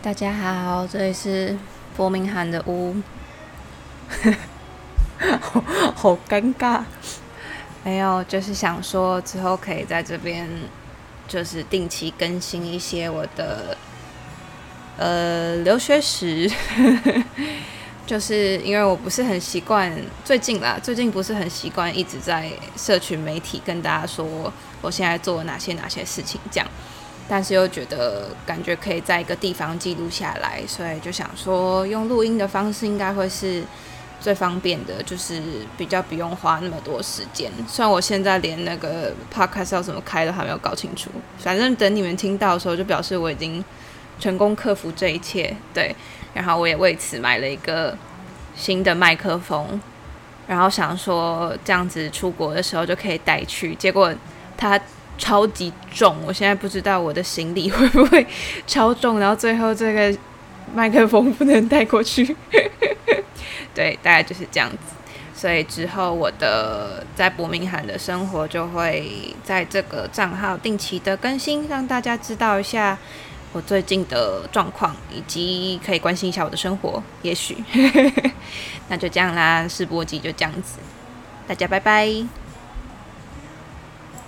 大家好，这里是伯明翰的屋，好 好尴尬。没有，就是想说之后可以在这边，就是定期更新一些我的呃留学史。就是因为我不是很习惯，最近啦，最近不是很习惯一直在社群媒体跟大家说我现在做了哪些哪些事情，这样。但是又觉得感觉可以在一个地方记录下来，所以就想说用录音的方式应该会是最方便的，就是比较不用花那么多时间。虽然我现在连那个 podcast 要怎么开都还没有搞清楚，反正等你们听到的时候，就表示我已经成功克服这一切。对，然后我也为此买了一个新的麦克风，然后想说这样子出国的时候就可以带去，结果它。超级重，我现在不知道我的行李会不会超重，然后最后这个麦克风不能带过去。对，大概就是这样子。所以之后我的在伯明翰的生活就会在这个账号定期的更新，让大家知道一下我最近的状况，以及可以关心一下我的生活。也许 那就这样啦，试播集就这样子，大家拜拜。